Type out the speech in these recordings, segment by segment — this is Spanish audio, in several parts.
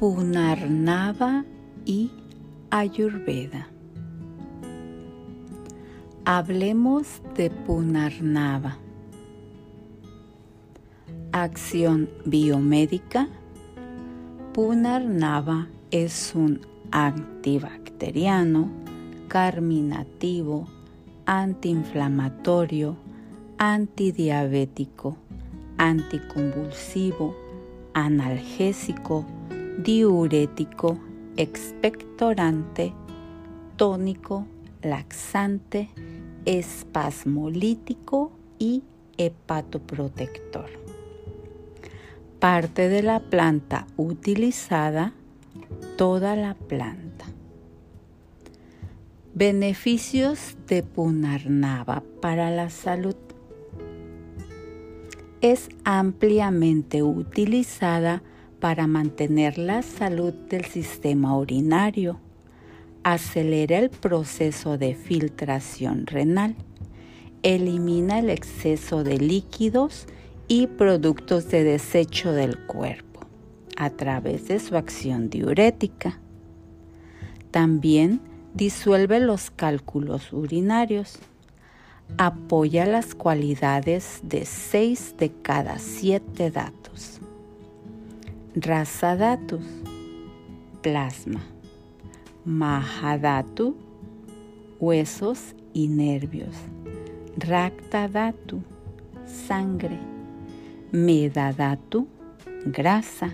Punarnava y Ayurveda. Hablemos de Punarnava. Acción biomédica. Punarnava es un antibacteriano, carminativo, antiinflamatorio, antidiabético, anticonvulsivo, analgésico, diurético, expectorante, tónico, laxante, espasmolítico y hepatoprotector. Parte de la planta utilizada, toda la planta. Beneficios de Punarnava para la salud. Es ampliamente utilizada para mantener la salud del sistema urinario. Acelera el proceso de filtración renal. Elimina el exceso de líquidos y productos de desecho del cuerpo a través de su acción diurética. También disuelve los cálculos urinarios. Apoya las cualidades de 6 de cada 7 datos. Rasadatus, plasma. Mahadatu, huesos y nervios. Raktadatu, sangre. Medadatu, grasa.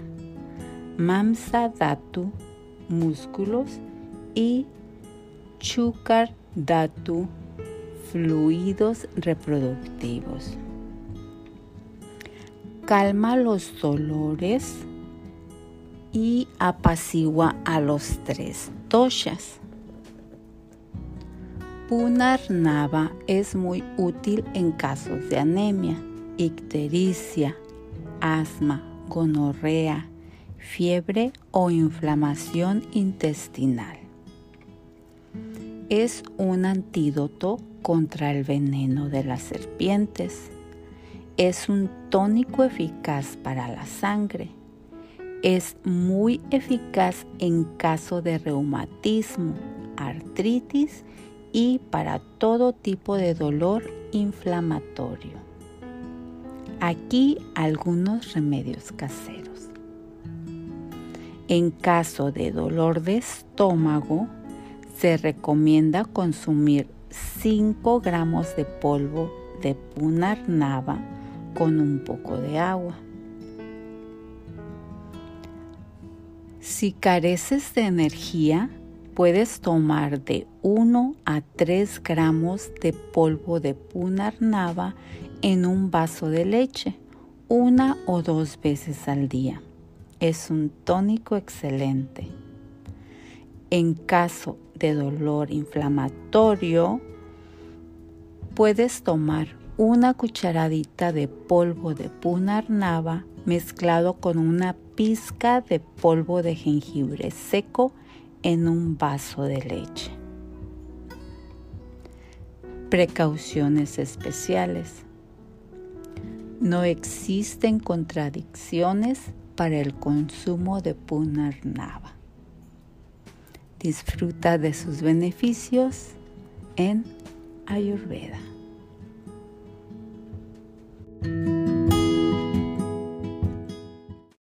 Mamsadatu, músculos y Chukardatu, fluidos reproductivos. Calma los dolores y apacigua a los tres doshas. Punarnava es muy útil en casos de anemia, ictericia, asma, gonorrea, fiebre o inflamación intestinal. Es un antídoto contra el veneno de las serpientes. Es un tónico eficaz para la sangre. Es muy eficaz en caso de reumatismo, artritis y para todo tipo de dolor inflamatorio. Aquí algunos remedios caseros. En caso de dolor de estómago, se recomienda consumir 5 gramos de polvo de punarnava con un poco de agua. Si careces de energía, puedes tomar de 1 a 3 gramos de polvo de punarnava en un vaso de leche una o dos veces al día. Es un tónico excelente. En caso de dolor inflamatorio, puedes tomar una cucharadita de polvo de punarnava mezclado con una pizca de polvo de jengibre seco en un vaso de leche. Precauciones especiales. No existen contradicciones para el consumo de punarnava. Disfruta de sus beneficios en Ayurveda.